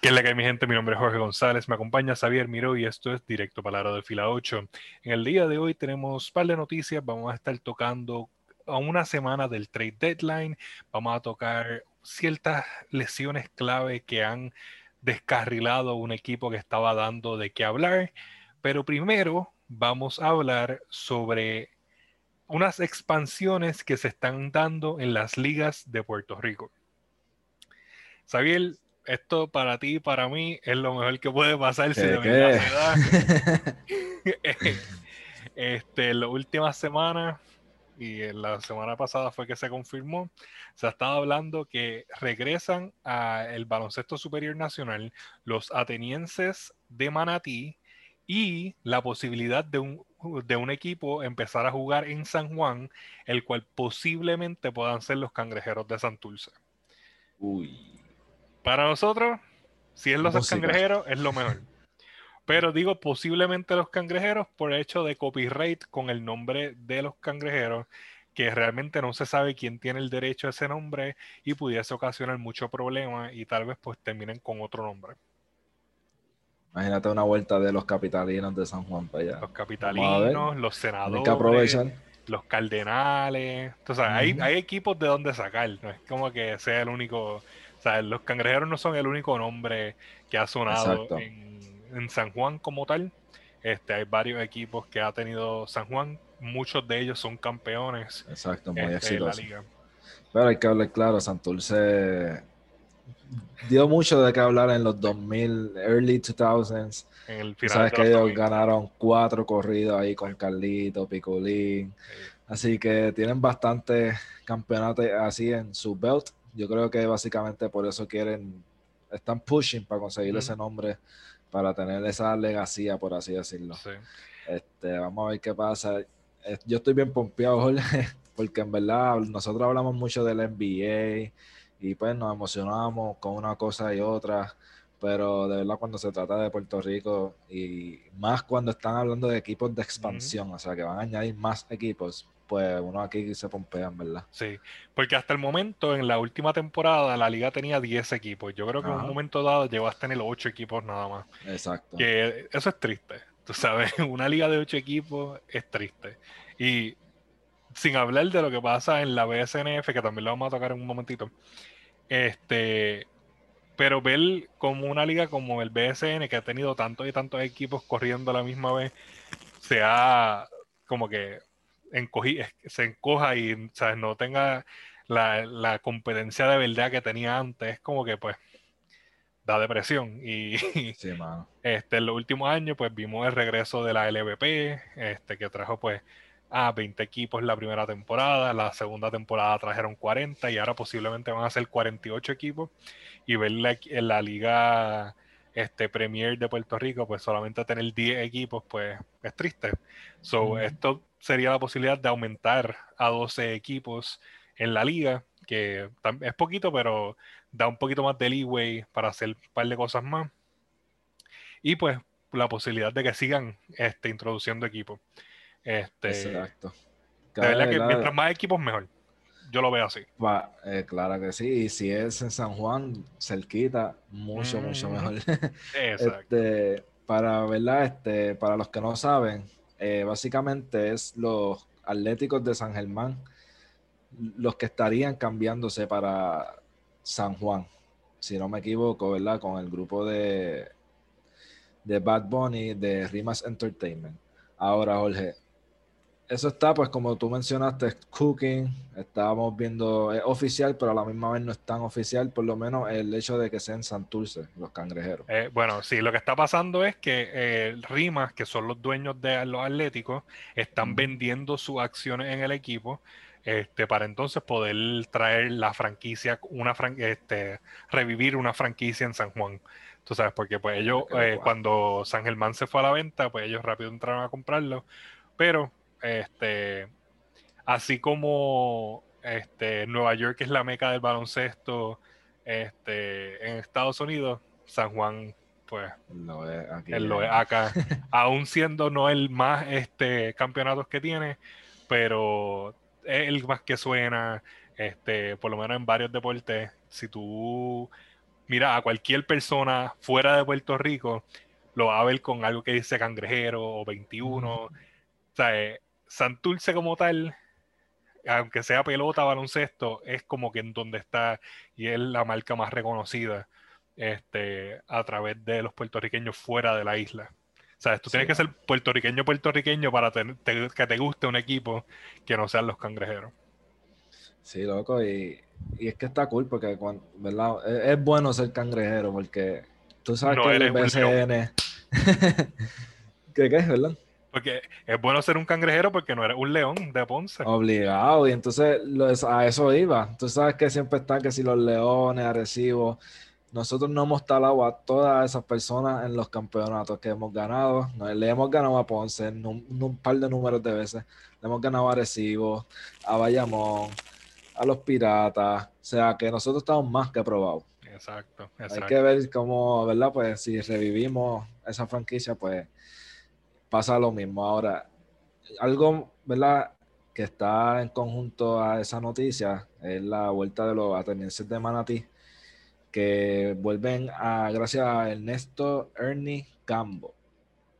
¿Qué es la que hay, mi gente? Mi nombre es Jorge González, me acompaña Xavier Miro y esto es Directo Palabra de Fila 8. En el día de hoy tenemos un par de noticias, vamos a estar tocando a una semana del trade deadline, vamos a tocar ciertas lesiones clave que han descarrilado un equipo que estaba dando de qué hablar, pero primero vamos a hablar sobre unas expansiones que se están dando en las ligas de Puerto Rico. Xavier, esto para ti para mí es lo mejor que puede pasar si de verdad este, en las últimas semanas y en la semana pasada fue que se confirmó, se ha estado hablando que regresan al baloncesto superior nacional los atenienses de Manatí y la posibilidad de un, de un equipo empezar a jugar en San Juan, el cual posiblemente puedan ser los cangrejeros de Santurce. Uy. Para nosotros, si es los cangrejeros, es lo mejor. Pero digo posiblemente los cangrejeros por el hecho de copyright con el nombre de los cangrejeros, que realmente no se sabe quién tiene el derecho a ese nombre y pudiese ocasionar mucho problema y tal vez pues terminen con otro nombre. Imagínate una vuelta de los capitalinos de San Juan para allá. Los capitalinos, los senadores, los cardenales. Entonces, hay, hay equipos de donde sacar, no es como que sea el único o sea, los cangrejeros no son el único nombre que ha sonado en, San Juan como tal. Este, hay varios equipos que ha tenido San Juan. Muchos de ellos son campeones Exacto, muy este, en la liga. Pero hay que hablar claro, Santurce dio mucho de qué hablar en los 2000, early 2000s. En el final Sabes que ellos ganaron cuatro corridos ahí con Carlito, Picolín. Así que tienen bastantes campeonatos así en su belt yo creo que básicamente por eso quieren, están pushing para conseguir ese nombre, para tener esa legacía, por así decirlo. Este, vamos a ver qué pasa. Yo estoy bien pompeado, Jorge, porque en verdad nosotros hablamos mucho del NBA y pues nos emocionamos con una cosa y otra, pero de verdad cuando se trata de Puerto Rico y más cuando están hablando de equipos de expansión, o sea que van a añadir más equipos, pues uno aquí se pompea, ¿verdad? Sí, porque hasta el momento, en la última temporada, la liga tenía 10 equipos. Yo creo que en un momento dado llegó a tener 8 equipos nada más. Exacto. Que eso es triste. Tú sabes, una liga de 8 equipos es triste. Y sin hablar de lo que pasa en la BSNF, que también lo vamos a tocar en un momentito. Este, pero ver como una liga como el BSN, que ha tenido tantos y tantos equipos corriendo a la misma vez, se ha como que encogí, se encoja y ¿sabes? no tenga la, competencia de verdad que tenía antes, como que pues da depresión. Y este, en los últimos años pues vimos el regreso de la LVP, este, que trajo pues a 20 equipos la primera temporada, la segunda temporada trajeron 40 y ahora posiblemente van a ser 48 equipos y ver en la liga este Premier de Puerto Rico, pues solamente tener 10 equipos, pues es triste. So, esto sería la posibilidad de aumentar a 12 equipos en la liga, que es poquito, pero da un poquito más de leeway para hacer un par de cosas más. Y pues la posibilidad de que sigan este, introduciendo equipos. Este, Exacto. de verdad que mientras más equipos, mejor. Yo lo veo así. Eh, claro que sí. Y si es en San Juan, cerquita, mucho, mucho mejor. Exacto. Este, para, ¿verdad? Este, para los que no saben, eh, básicamente es los Atléticos de San Germán los que estarían cambiándose para San Juan, si no me equivoco, ¿verdad? Con el grupo de, de Bad Bunny de Rimas Entertainment. Ahora, Jorge, eso está, pues como tú mencionaste, cooking, estábamos viendo, es oficial, pero a la misma vez no es tan oficial, por lo menos el hecho de que sean Santurce, los cangrejeros. Eh, bueno, sí, lo que está pasando es que eh, Rimas, que son los dueños de los Atléticos, están vendiendo sus acciones en el equipo. Este, para entonces poder traer la franquicia, una este, revivir una franquicia en San Juan. Tú sabes, porque pues ellos, eh, cuando San Germán se fue a la venta, pues ellos rápido entraron a comprarlo. Pero este, así como este, Nueva York es la meca del baloncesto este, en Estados Unidos, San Juan, pues, lo es aquí, lo es acá. aún siendo no el más este, campeonatos que tiene, pero es el más que suena, este, por lo menos en varios deportes. Si tú mira a cualquier persona fuera de Puerto Rico, lo va a ver con algo que dice cangrejero o 21. O sea, eh, Santurce como tal, aunque sea pelota, baloncesto, es como que en donde está y es la marca más reconocida este, a través de los puertorriqueños fuera de la isla. O sea, tú tienes que ser puertorriqueño puertorriqueño para que te guste un equipo que no sean los cangrejeros. Sí, loco, y, es que está cool porque, ¿verdad? Es, bueno ser cangrejero porque tú sabes que el BCN... ¿Qué, ¿Qué es, verdad? Porque es bueno ser un cangrejero porque no eres un león de Ponce. Obligado, y entonces a eso iba. Tú sabes que siempre están que si los leones, agresivos. Nosotros no hemos talado a todas esas personas en los campeonatos que hemos ganado. Le hemos ganado a Ponce un, un par de números de veces. Le hemos ganado a Arecibo, a Bayamón, a los Piratas. O sea que nosotros estamos más que probados. Exacto, exacto. Hay que ver cómo, ¿verdad? Pues si revivimos esa franquicia, pues pasa lo mismo. Ahora, algo, ¿verdad? Que está en conjunto a esa noticia es la vuelta de los atenienses de Manatí, que vuelven a, gracias a Ernesto Ernie Cambo.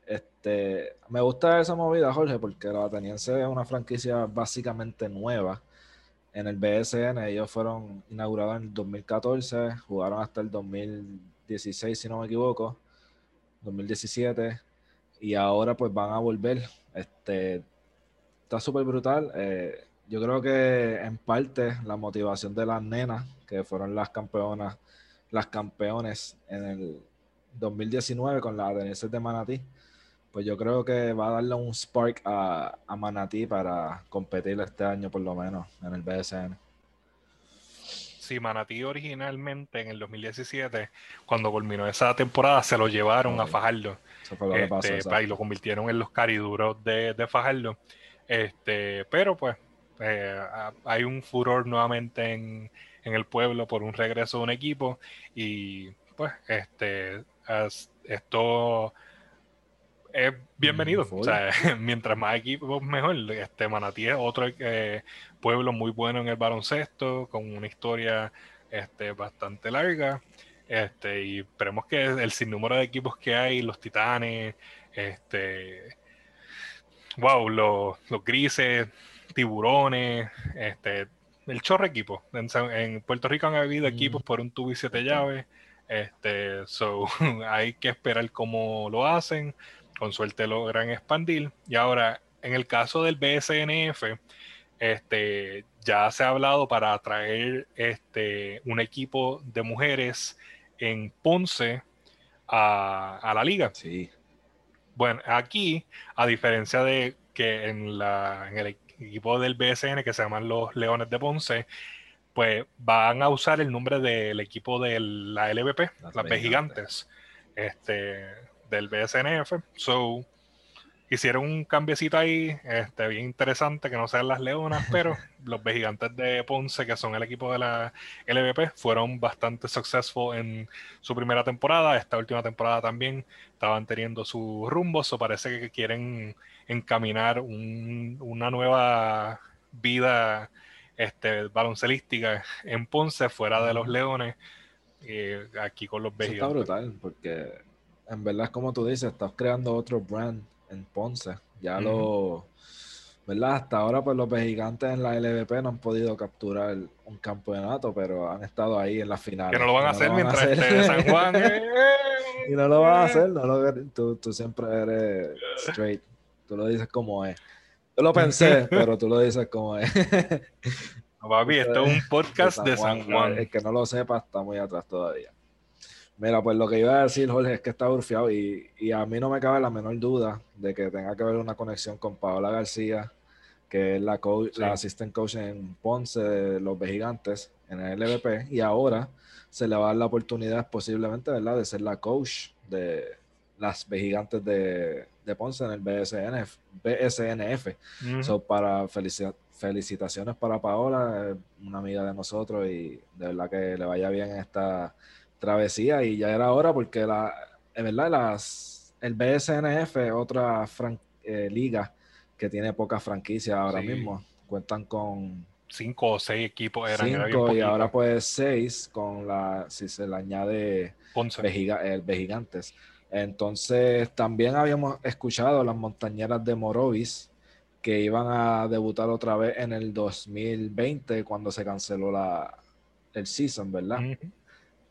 Este, me gusta esa movida, Jorge, porque los atenienses es una franquicia básicamente nueva en el BSN. Ellos fueron inaugurados en el 2014, jugaron hasta el 2016, si no me equivoco, 2017 y ahora pues van a volver. Este, está súper brutal. Eh, yo creo que en parte la motivación de las nenas, que fueron las campeonas, las campeones en el 2019 con las Atenienses de Manatí, pues yo creo que va a darle un spark a, a Manatí para competir este año por lo menos en el BSN si Manatí originalmente en el 2017, cuando culminó esa temporada, se lo llevaron a Fajardo. Este, y lo convirtieron en los cariduros de, de Fajardo. Este, pero pues eh, hay un furor nuevamente en, el pueblo por un regreso de un equipo y pues este esto es bienvenido. Mm, o sea, mientras más equipos, mejor. Este Manatí es otro eh, pueblo muy bueno en el baloncesto, con una historia este, bastante larga. Este, y esperemos que el sinnúmero de equipos que hay, los titanes, este, wow, los, grises, tiburones, este, el chorro equipo. En, Puerto Rico han habido mm. equipos por un tubo y siete llaves. Este, so, hay que esperar cómo lo hacen con suerte logran expandir. Y ahora, en el caso del BSNF, este, ya se ha hablado para traer este, un equipo de mujeres en Ponce a, la liga. Sí. Bueno, aquí, a diferencia de que en, la, en el equipo del BSN, que se llaman los Leones de Ponce, pues van a usar el nombre del equipo de la LVP, las, B Gigantes. Este, del BSNF. So, hicieron un cambiecito ahí, este, bien interesante, que no sean las Leonas, pero los gigantes de Ponce, que son el equipo de la LVP, fueron bastante successful en su primera temporada. Esta última temporada también estaban teniendo su rumbo, so parece que quieren encaminar una nueva vida este, baloncelística en Ponce, fuera de los Leones, y aquí con los Eso Está brutal, porque en verdad como tú dices, estás creando otro brand en Ponce. Ya lo, ¿verdad? Hasta ahora, pues los gigantes en la LVP no han podido capturar un campeonato, pero han estado ahí en la final. Que no lo van a hacer mientras esté San Juan. y no lo van a hacer, no lo, tú, tú siempre eres straight. Tú lo dices como es. Yo lo pensé, pero tú lo dices como es. No, papi, esto es un podcast de San Juan. El que no lo sepa está muy atrás todavía. Mira, pues lo que iba a decir, Jorge, es que está urfiado y, y, a mí no me cabe la menor duda de que tenga que haber una conexión con Paola García, que es la, coach, la assistant coach en Ponce de los Gigantes en el LVP, y ahora se le va a dar la oportunidad posiblemente, ¿verdad?, de ser la coach de las Gigantes de, de, Ponce en el BSNF. BSNF. so, para felicitaciones para Paola, una amiga de nosotros, y de verdad que le vaya bien en esta travesía y ya era hora porque la, en verdad las, el BSNF es otra eh, liga que tiene pocas franquicias ahora mismo. Cuentan con cinco o seis equipos eran. Cinco y ahora pues seis con la, si se le añade eh, Vejigantes. Entonces también habíamos escuchado las montañeras de Morovis que iban a debutar otra vez en el 2020 cuando se canceló la, el season, ¿verdad?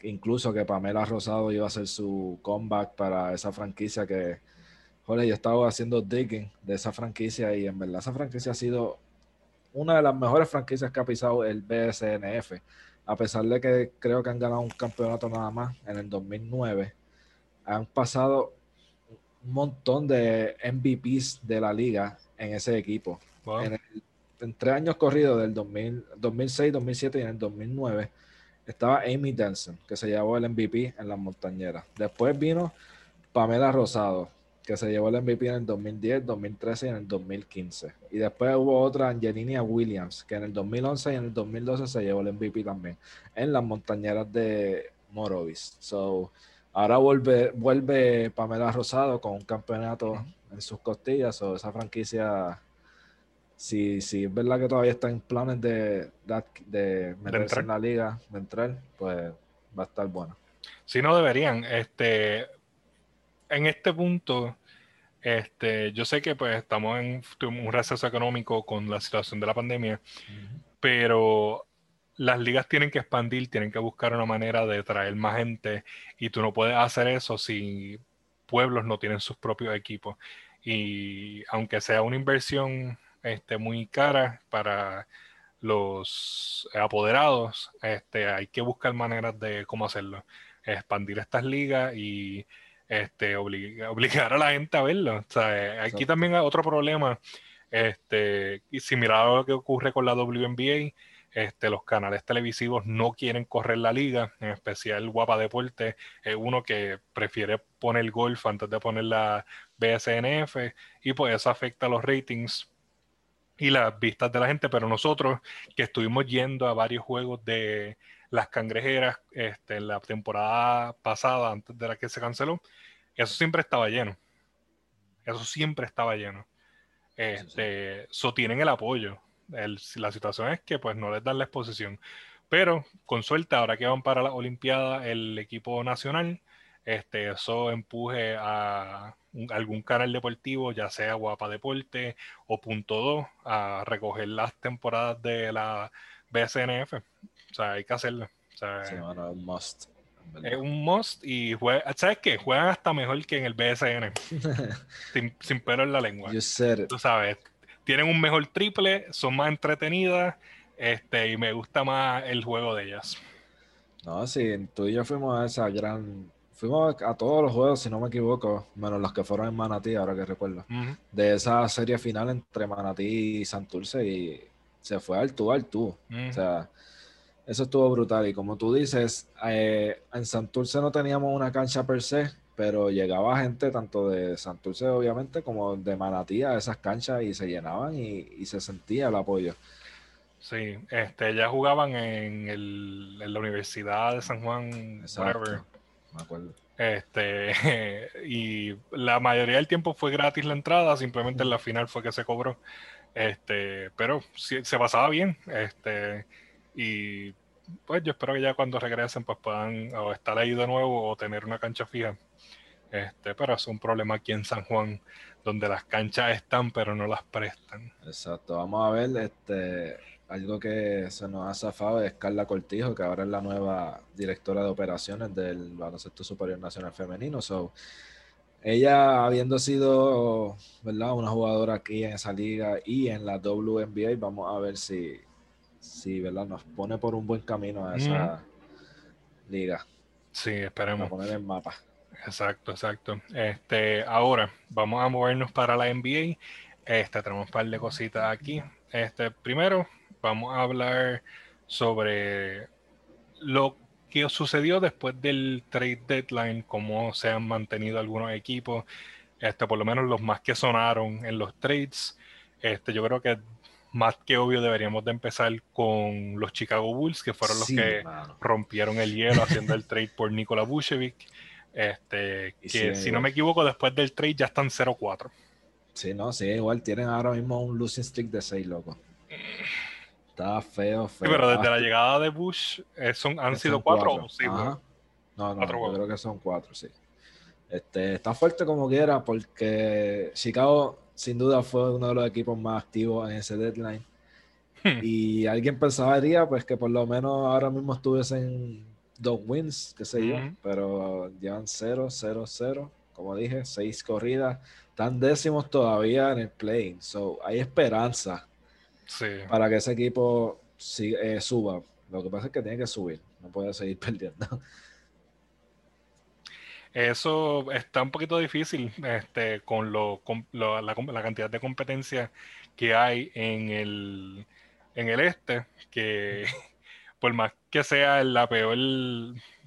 Incluso que Pamela Rosado iba a hacer su comeback para esa franquicia que, joder, yo estaba haciendo digging de esa franquicia y en verdad esa franquicia ha sido una de las mejores franquicias que ha pisado el BSNF. A pesar de que creo que han ganado un campeonato nada más en el 2009, han pasado un montón de MVPs de la liga en ese equipo. En, tres años corridos, del 2006, 2007 y en el 2009, estaba Amy Denson, que se llevó el MVP en las montañeras. Después vino Pamela Rosado, que se llevó el MVP en el 2010, 2013 y en el 2015. Y después hubo otra, Angelina Williams, que en el 2011 y en el 2012 se llevó el MVP también, en las montañeras de Morovis. So, ahora vuelve, vuelve Pamela Rosado con un campeonato en sus costillas. o esa franquicia, si, si es verdad que todavía está en planes de, de, meterse en la liga, de entrar, pues va a estar bueno. Si no deberían, este, en este punto, este, yo sé que pues estamos en un receso económico con la situación de la pandemia, pero las ligas tienen que expandir, tienen que buscar una manera de traer más gente y tú no puedes hacer eso si pueblos no tienen sus propios equipos. Y aunque sea una inversión este, muy cara para los apoderados, este, hay que buscar maneras de cómo hacerlo. Expandir estas ligas y este, obligar a la gente a verlo. aquí también hay otro problema, este, y similar a lo que ocurre con la WNBA, este, los canales televisivos no quieren correr la liga, en especial Guapa Deporte es uno que prefiere poner golf antes de poner la BSNF y pues eso afecta los ratings y las vistas de la gente, pero nosotros que estuvimos yendo a varios juegos de las cangrejeras este, en la temporada pasada, antes de la que se canceló, eso siempre estaba lleno. Eso siempre estaba lleno. Este, eso tienen el apoyo. la situación es que pues no les dan la exposición. Pero con suerte, ahora que van para la Olimpiada el equipo nacional, este, eso empuje a algún canal deportivo, ya sea Guapa Deporte o Punto 2, a recoger las temporadas de la BSNF. O sea, hay que hacerlo. O sea, sí, un must. Es un must y ¿sabes qué? Juegan hasta mejor que en el BSN. sin, sin pelo en la lengua. Tú sabes, tienen un mejor triple, son más entretenidas este, y me gusta más el juego de ellas. No, sí, tú y yo fuimos a esa gran. Fuimos a todos los juegos, si no me equivoco, menos los que fueron en Manatí, ahora que recuerdo. De esa serie final entre Manatí y Santurce y se fue al tú al tú. O sea, eso estuvo brutal. Y como tú dices, eh, en Santurce no teníamos una cancha per se, pero llegaba gente tanto de Santurce, obviamente, como de Manatí a esas canchas y se llenaban y, se sentía el apoyo. Sí, este, ya jugaban en, el, en la Universidad de San Juan, whatever. Me acuerdo. Este, y la mayoría del tiempo fue gratis la entrada, simplemente en la final fue que se cobró. Este, pero se pasaba bien. Este, y pues yo espero que ya cuando regresen pues puedan o estar ahí de nuevo o tener una cancha fija. Este, pero es un problema aquí en San Juan, donde las canchas están pero no las prestan. Exacto, vamos a ver, este, algo que se nos ha zafado es Carla Cortijo, que ahora es la nueva directora de operaciones del Baloncesto Superior Nacional Femenino. So, ella habiendo sido ¿verdad? una jugadora aquí en esa liga y en la WNBA, vamos a ver si sí, ¿verdad? Nos pone por un buen camino a esa liga. Sí, esperemos. poner el mapa. Exacto, exacto. Este, ahora vamos a movernos para la NBA. Este, tenemos un par de cositas aquí. Este, primero, vamos a hablar sobre lo que sucedió después del trade deadline, cómo se han mantenido algunos equipos, este, por lo menos los más que sonaron en los trades. Este, yo creo que más que obvio deberíamos de empezar con los Chicago Bulls, que fueron los que rompieron el hielo haciendo el trade por Nikola Vucevic. Este, que si, no me equivoco, después del trade ya están 0-4. Sí, no, sí, igual tienen ahora mismo un losing streak de 6, loco. Está feo, feo. pero desde la llegada de Bush eh, son, han sido cuatro, o sí, No, no, yo creo que son cuatro, sí. Este, está fuerte como quiera porque Chicago sin duda fue uno de los equipos más activos en ese deadline. Hmm. Y alguien pensaría pues que por lo menos ahora mismo estuviesen dos wins, qué sé yo, pero llevan 0, 0, 0, como dije, seis corridas, están décimos todavía en el play, so hay esperanza para que ese equipo eh, suba. Lo que pasa es que tiene que subir, no puede seguir perdiendo. Eso está un poquito difícil este, con, lo, la, la, cantidad de competencia que hay en el, en el este, que por más que sea la peor,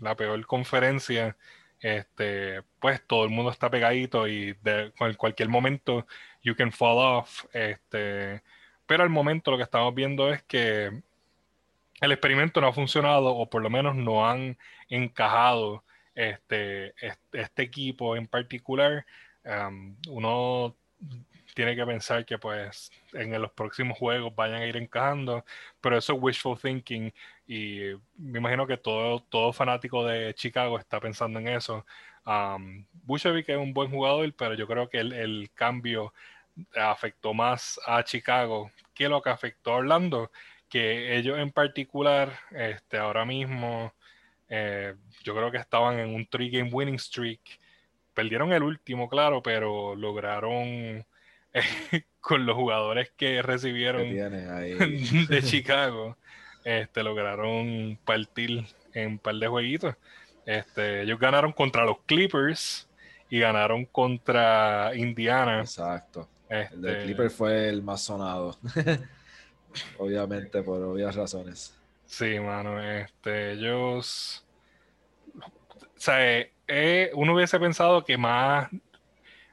la peor conferencia, este, pues todo el mundo está pegadito y de, en cualquier momento you can fall off. Este, pero al momento lo que estamos viendo es que el experimento no ha funcionado o por lo menos no han encajado este, este, equipo en particular. Um, uno tiene que pensar que pues en los próximos juegos vayan a ir encajando, pero eso es wishful thinking y me imagino que todo, todo fanático de Chicago está pensando en eso. Um, es un buen jugador, pero yo creo que el, cambio afectó más a Chicago que lo que afectó a Orlando, que ellos en particular, este, ahora mismo, eh, yo creo que estaban en un three game winning streak. Perdieron el último, claro, pero lograron con los jugadores que recibieron de Chicago, este, lograron partir en un par de jueguitos. Este, ellos ganaron contra los Clippers y ganaron contra Indiana. Exacto. El de este, Clippers fue el más sonado. Obviamente, por obvias razones. Sí, mano. Este, ellos. O sea, eh, eh, uno hubiese pensado que más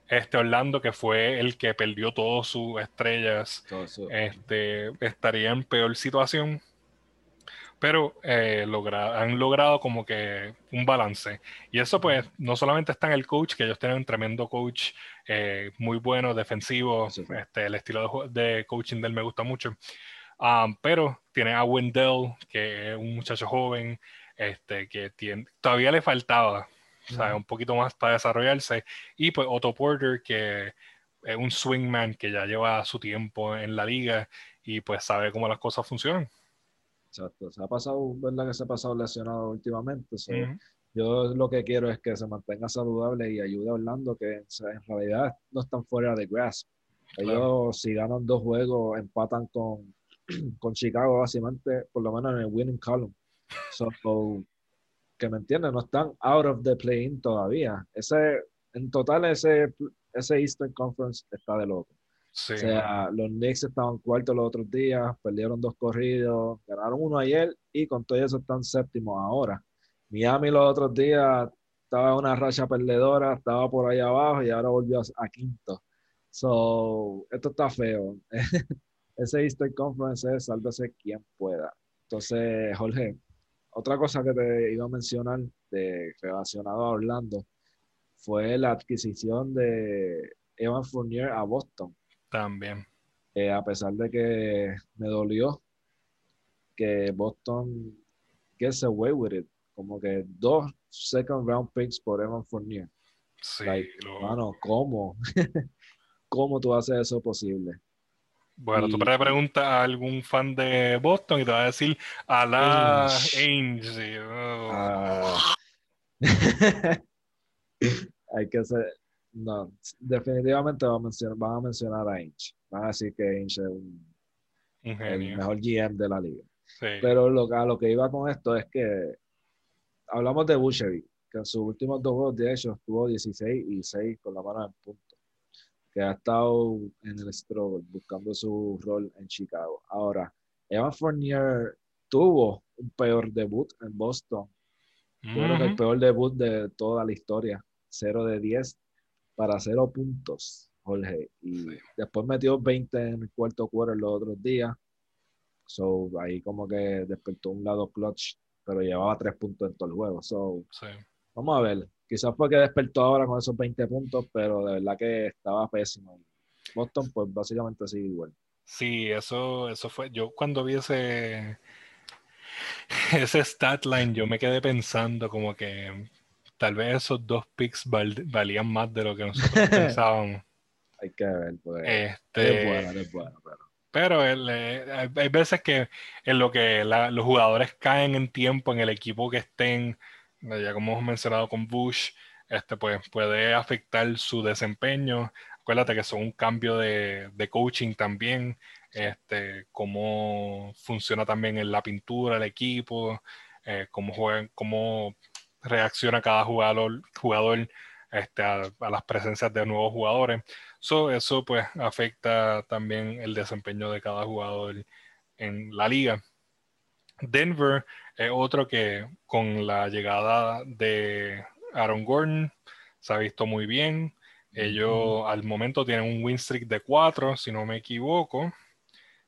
este Orlando, que fue el que perdió todas sus estrellas, este, estaría en peor situación. Pero eh, han logrado como que un balance. Y eso pues no solamente está en el coach, que ellos tienen un tremendo coach eh, muy bueno, defensivo. Este, el estilo de, coaching de él me gusta mucho. Um, pero tiene a Wendell, que es un muchacho joven, este, que tiene, todavía le faltaba o sea, un poquito más para desarrollarse. Y pues Otto Porter, que es un swingman que ya lleva su tiempo en la liga y pues sabe cómo las cosas funcionan. Exacto, se ha pasado, ¿verdad? Que se ha pasado lesionado últimamente. Yo lo que quiero es que se mantenga saludable y ayude a Orlando, que en realidad no están fuera de grasp. Ellos, si ganan dos juegos, empatan con, con Chicago, básicamente, por lo menos en el winning column. So, que me entienden, no están out of the play-in todavía. Ese, en total, ese, ese Eastern Conference está de loco. O sea, los Knicks estaban cuartos los otros días, perdieron dos corridos, ganaron uno ayer y con todo eso están séptimos ahora. Miami los otros días estaba en una racha perdedora, estaba por ahí abajo y ahora volvió a, quinto. So, esto está feo. Ese Eastern Conference es sálvese quien pueda. Entonces, Jorge, otra cosa que te iba a mencionar de, relacionado a Orlando fue la adquisición de Evan Fournier a Boston. También. Eh, a pesar de que me dolió que Boston gets away with it. Como que dos second round picks por Evan Fournier. Sí, ¿cómo? ¿Cómo tú haces eso posible? Bueno, tú le preguntas a algún fan de Boston y te va a decir a la Ainge. Ah. Hay que ser. No, definitivamente van a mencionar, van a, mencionar a Ainge. Van a decir que Ainge es un, el mejor GM de la liga. Pero lo, a lo que iba con esto es que hablamos de Bouchery, que en sus últimos dos juegos, de hecho, estuvo 16 y 6 con la mano en punto que ha estado en el struggle buscando su rol en Chicago. Ahora, Evan Fournier tuvo un peor debut en Boston. el peor debut de toda la historia. 0 de 10 para 0 puntos, Jorge. Y después metió 20 en el cuarto quarter los otros días. So, ahí como que despertó un lado clutch, pero llevaba 3 puntos en todo el juego. So, vamos a ver. Quizás fue que despertó ahora con esos 20 puntos, pero de verdad que estaba pésimo. Boston, pues básicamente sigue igual. Sí, eso, eso fue. Yo cuando vi ese, ese stat line, yo me quedé pensando como que tal vez esos dos picks valían más de lo que nosotros pensábamos. Hay que ver, pues. Este, es bueno, es bueno, pero. Eh, hay veces que en lo que los jugadores caen en tiempo en el equipo que estén, ya como hemos mencionado con Bush, este, pues puede afectar su desempeño. Acuérdate que son un cambio de, coaching también, este, cómo funciona también en la pintura el equipo, eh, cómo, juegan, cómo reacciona cada jugador, jugador este, a, las presencias de nuevos jugadores. eso pues afecta también el desempeño de cada jugador en la liga. Denver es otro que con la llegada de Aaron Gordon se ha visto muy bien. Ellos al momento tienen un win streak de 4, si no me equivoco.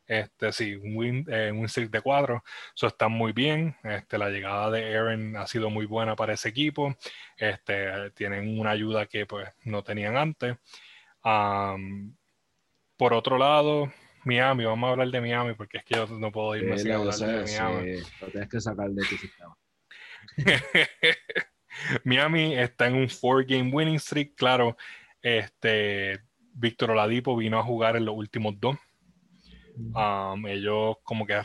Este, sí, un win, eh, streak de 4. Eso está muy bien. Este, la llegada de Aaron ha sido muy buena para ese equipo. Este, tienen una ayuda que pues, no tenían antes. por otro lado, Miami, vamos a hablar de Miami porque es que yo no puedo irme sin hablar de Miami. lo tienes que sacar de tu sistema. Miami está en un four game winning streak, claro. Este, Víctor Oladipo vino a jugar en los últimos dos. Um, ellos como que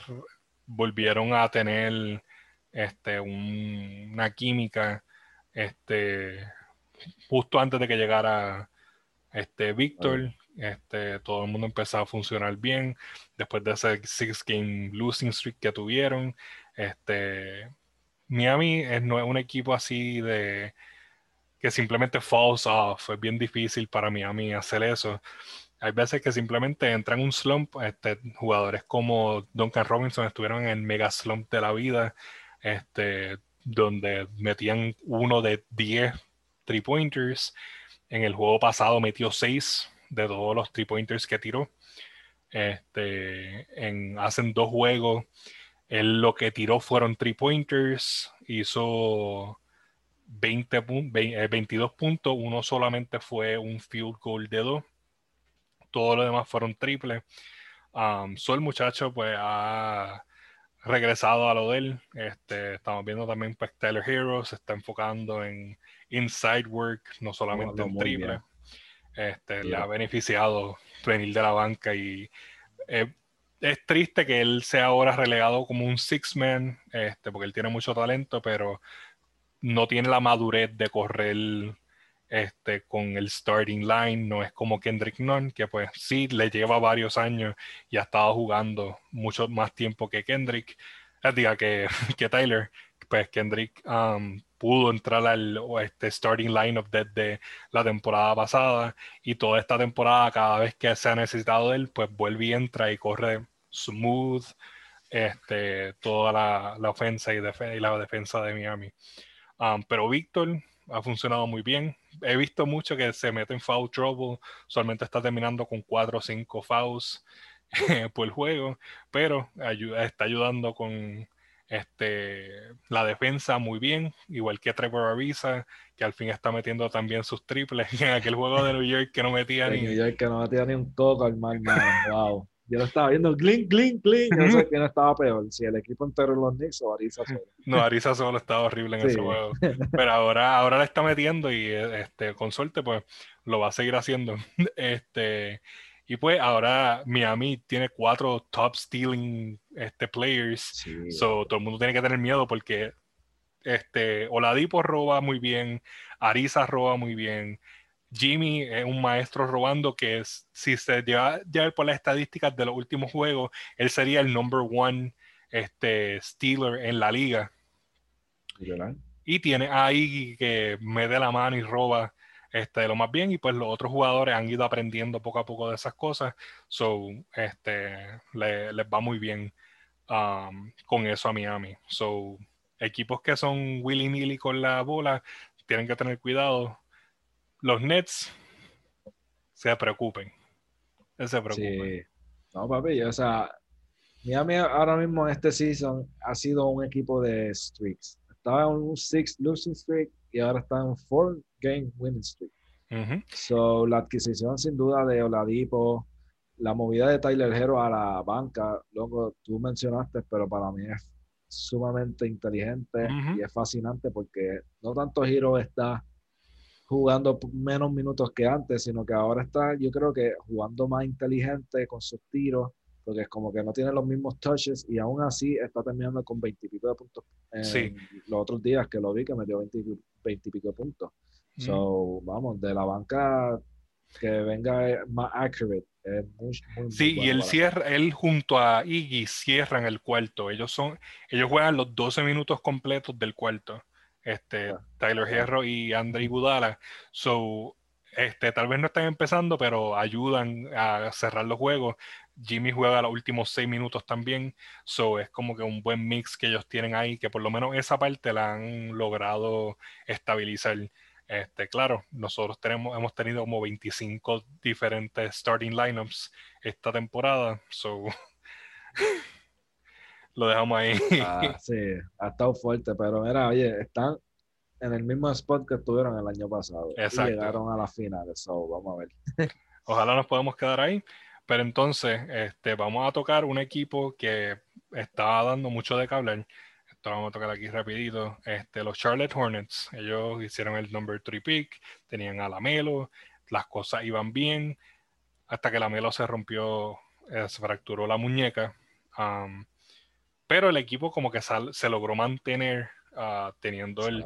volvieron a tener este, una química este, justo antes de que llegara este, Víctor. Este, todo el mundo empezó a funcionar bien después de ese six game losing streak que tuvieron. Este, Miami es, no es un equipo así de que simplemente falls off. Es bien difícil para Miami hacer eso. Hay veces que simplemente entran en un slump. Este, jugadores como Duncan Robinson estuvieron en el mega slump de la vida, este, donde metían uno de 10 three pointers. En el juego pasado metió 6 de todos los three pointers que tiró. Este, en, hacen dos juegos él lo que tiró fueron three pointers, hizo 20 22 eh, puntos, uno solamente fue un field goal de dos, todo lo demás fueron triples. Um, el muchacho pues ha regresado a lo de él. Este, estamos viendo también pues Tyler Hero se está enfocando en inside work, no solamente en triple. Este, Le ha beneficiado venir de la banca y eh, es triste que él sea ahora relegado como un six-man, este, porque él tiene mucho talento, pero no tiene la madurez de correr este, con el starting line. No es como Kendrick Nunn, que pues sí le lleva varios años y ha estado jugando mucho más tiempo que Kendrick, eh, diga que, que Tyler. Pues Kendrick um, pudo entrar al este starting lineup desde la temporada pasada y toda esta temporada, cada vez que se ha necesitado él, pues vuelve y entra y corre smooth este, toda la, ofensa y, la defensa de Miami. Um, pero Víctor ha funcionado muy bien. He visto mucho que se mete en foul trouble. Usualmente está terminando con 4 o 5 fouls por el juego, pero está ayudando con este, la defensa muy bien, igual que Trevor Ariza, que al fin está metiendo también sus triples en aquel juego de New York que no metía ni. New York que no metía ni un coco al wow. Yo lo estaba viendo, clink, clink, clink. No sé quién estaba peor, si el equipo entero en los Knicks o Arisa solo. No, Arisa solo estaba horrible en ese juego. Pero ahora, ahora le está metiendo y este, con suerte, pues lo va a seguir haciendo. Este, y pues ahora Miami tiene cuatro top stealing este, players. So, todo el mundo tiene que tener miedo porque este, Oladipo roba muy bien, Arisa roba muy bien. Jimmy es un maestro robando que es, si se lleva, por las estadísticas de los últimos juegos, él sería el number one este, Stealer en la liga. Y tiene ahí que mete la mano y roba este, lo más bien y pues los otros jugadores han ido aprendiendo poco a poco de esas cosas. So, este, les va muy bien um, con eso a Miami. So, equipos que son willy-nilly con la bola tienen que tener cuidado los Nets se preocupen. Se preocupen. Sí. No, papi, o sea, Miami ahora mismo en este season ha sido un equipo de streaks. Estaba en un six losing streak y ahora está en un four game winning streak. So, la adquisición sin duda de Oladipo, la movida de Tyler Hero a la banca, luego tú mencionaste, pero para mí es sumamente inteligente y es fascinante porque no tanto Hero está jugando menos minutos que antes, sino que ahora está, yo creo que jugando más inteligente con sus tiros, porque es como que no tiene los mismos touches y aún así está terminando con 20 y pico de puntos en los otros días que lo vi que metió 20, 20 y pico de puntos. So, vamos, de la banca que venga más accurate. Es muy, sí, y él cierra, él junto a Iggy cierran el cuarto. Ellos son, ellos juegan los 12 minutos completos del cuarto. Este, ah, Tyler Hierro y Andre Budala. So, este, tal vez no están empezando, pero ayudan a cerrar los juegos. Jimmy juega los últimos seis minutos también. So es como que un buen mix que ellos tienen ahí, que por lo menos esa parte la han logrado estabilizar. Este, claro, nosotros tenemos, hemos tenido como 25 diferentes starting lineups esta temporada. So lo dejamos ahí. Ah, sí, ha estado fuerte, pero mira, oye, están en el mismo spot que estuvieron el año pasado. Exacto. Y llegaron a las finales, so vamos a ver. Ojalá nos podamos quedar ahí. Pero entonces, este, vamos a tocar un equipo que estaba dando mucho de que hablar. Esto vamos a tocar aquí rapidito. Este, los Charlotte Hornets. Ellos hicieron el number 3 pick, tenían a Lamelo, las cosas iban bien, hasta que Lamelo se rompió, eh, se fracturó la muñeca. Pero el equipo como que se logró mantener Ah, teniendo el.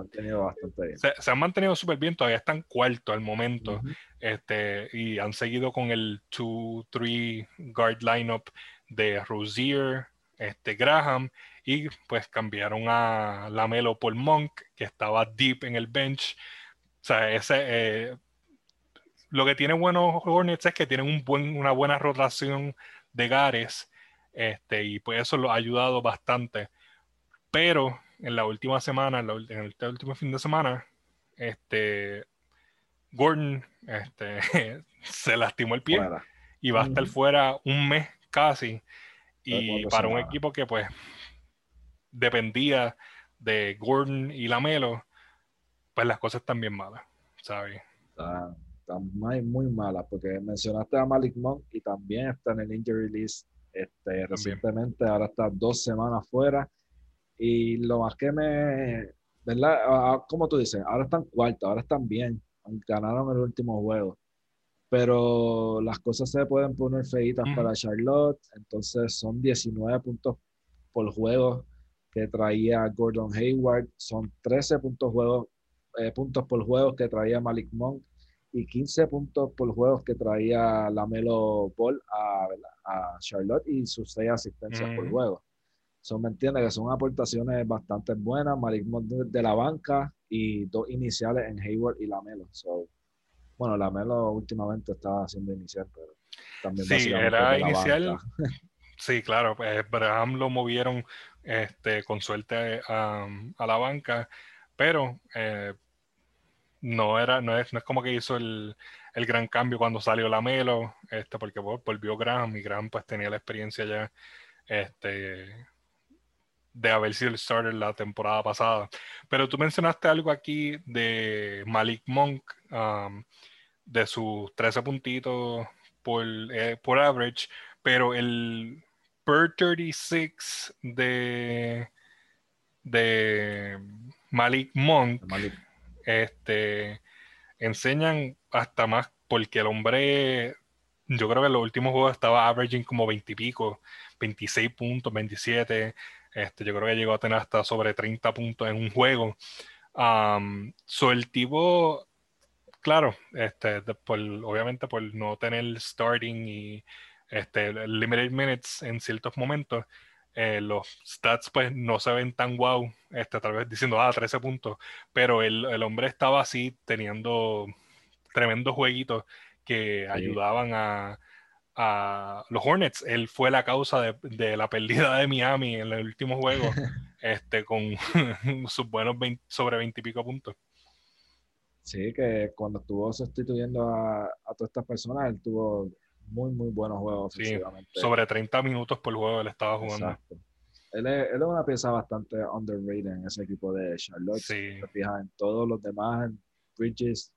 Se, han mantenido súper bien, todavía están cuarto al momento. este, y han seguido con el 2-3 guard lineup de Rosier, este, Graham, y pues cambiaron a Lamelo por Monk, que estaba deep en el bench. O sea, ese. Eh, lo que tiene buenos Hornets es que tienen un buen, una buena rotación de gares. Este, y pues eso lo ha ayudado bastante. Pero en la última semana, en, el último fin de semana, este, Gordon este, se lastimó el pie y va a estar fuera un mes casi. Y para un equipo que pues dependía de Gordon y Lamelo, pues las cosas están bien malas, ¿sabes? Están, muy, muy malas, porque mencionaste a Malik Monk y también está en el injury list este, recientemente, ahora está dos semanas fuera. Y lo más que me, ¿verdad? Ah, ah, como tú dices, ahora están cuartos, ahora están bien, ganaron el último juego. Pero las cosas se pueden poner feitas para Charlotte, entonces son 19 puntos por juego que traía Gordon Hayward, son 13 puntos, juego, eh, puntos por juego que traía Malik Monk y 15 puntos por juego que traía Lamelo Ball a, a Charlotte y sus 6 asistencias por juego. Son, ¿me entiendes? Que son aportaciones bastante buenas, Marismo de, la banca y dos iniciales en Hayward y Lamelo. So, bueno, Lamelo últimamente estaba haciendo inicial, pero también Sí, era inicial. sí, claro, pues Abraham lo movieron este, con suerte a, la banca, pero eh, no era, no es, no es como que hizo el, el gran cambio cuando salió Lamelo, este, porque volvió Graham y Graham pues tenía la experiencia ya este, de haber sido el starter la temporada pasada. Pero tú mencionaste algo aquí de Malik Monk, um, de sus 13 puntitos por, eh, por average, pero el per 36 de, de Malik Monk Este, enseñan hasta más porque el hombre yo creo que en los últimos juegos estaba averaging como 20 y pico, 26 puntos, 27. Este, yo creo que llegó a tener hasta sobre 30 puntos en un juego. Um, so el tipo, claro, este, obviamente por no tener starting y este, limited minutes en ciertos momentos, eh, los stats pues no se ven tan wow, este, tal vez diciendo, ah, 13 puntos, pero el, el hombre estaba así teniendo tremendos jueguitos que ayudaban a, a los Hornets. Él fue la causa de, la pérdida de Miami en el último juego, este, con sus buenos sobre 20 y pico puntos. Sí, que cuando estuvo sustituyendo a, a todas estas personas, él tuvo muy, muy buenos juegos sobre 30 minutos por juego él estaba jugando. Exacto. Él es, él es, una pieza bastante underrated en ese equipo de Charlotte. Sí. Fija en todos los demás, en Bridges,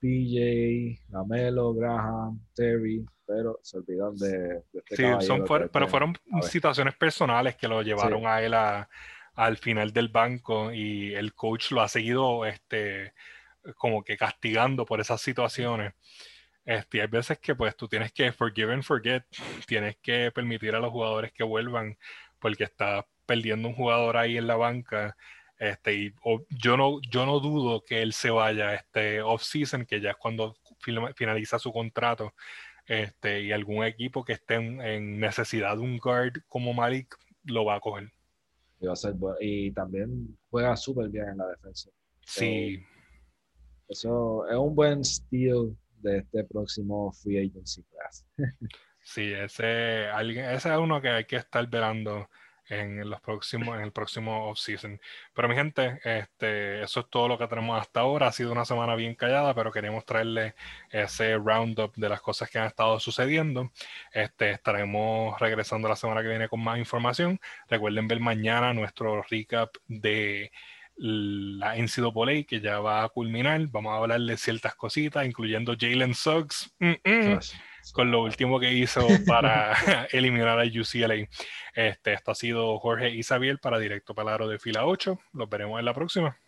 PJ, Lamelo, Graham, Terry, pero se olvidan de, este Sí, son pero fueron situaciones personales que lo llevaron a él al final del banco y el coach lo ha seguido este, como que castigando por esas situaciones. Este, hay veces que pues tú tienes que forgive and forget, tienes que permitir a los jugadores que vuelvan porque está perdiendo un jugador ahí en la banca. Este, y yo, no, yo no dudo que él se vaya este off-season, que ya es cuando finaliza su contrato. Este, y algún equipo que esté en, necesidad de un guard como Malik lo va a coger. Y, también juega súper bien en la defensa. Sí. eso es un buen steal de este próximo free agency class. sí, ese, alguien, ese es uno que hay que estar velando en los próximos, en el próximo off-season. Pero mi gente, este, eso es todo lo que tenemos hasta ahora. Ha sido una semana bien callada, pero queremos traerle ese roundup de las cosas que han estado sucediendo. Este, estaremos regresando la semana que viene con más información. Recuerden ver mañana nuestro recap de la NCAA que ya va a culminar. Vamos a hablar de ciertas cositas, incluyendo Jalen Suggs. Mm, mm con lo último que hizo para eliminar a UCLA. Este, esto ha sido Jorge Isabel para Directo Palaro de Fila 8. Los veremos en la próxima.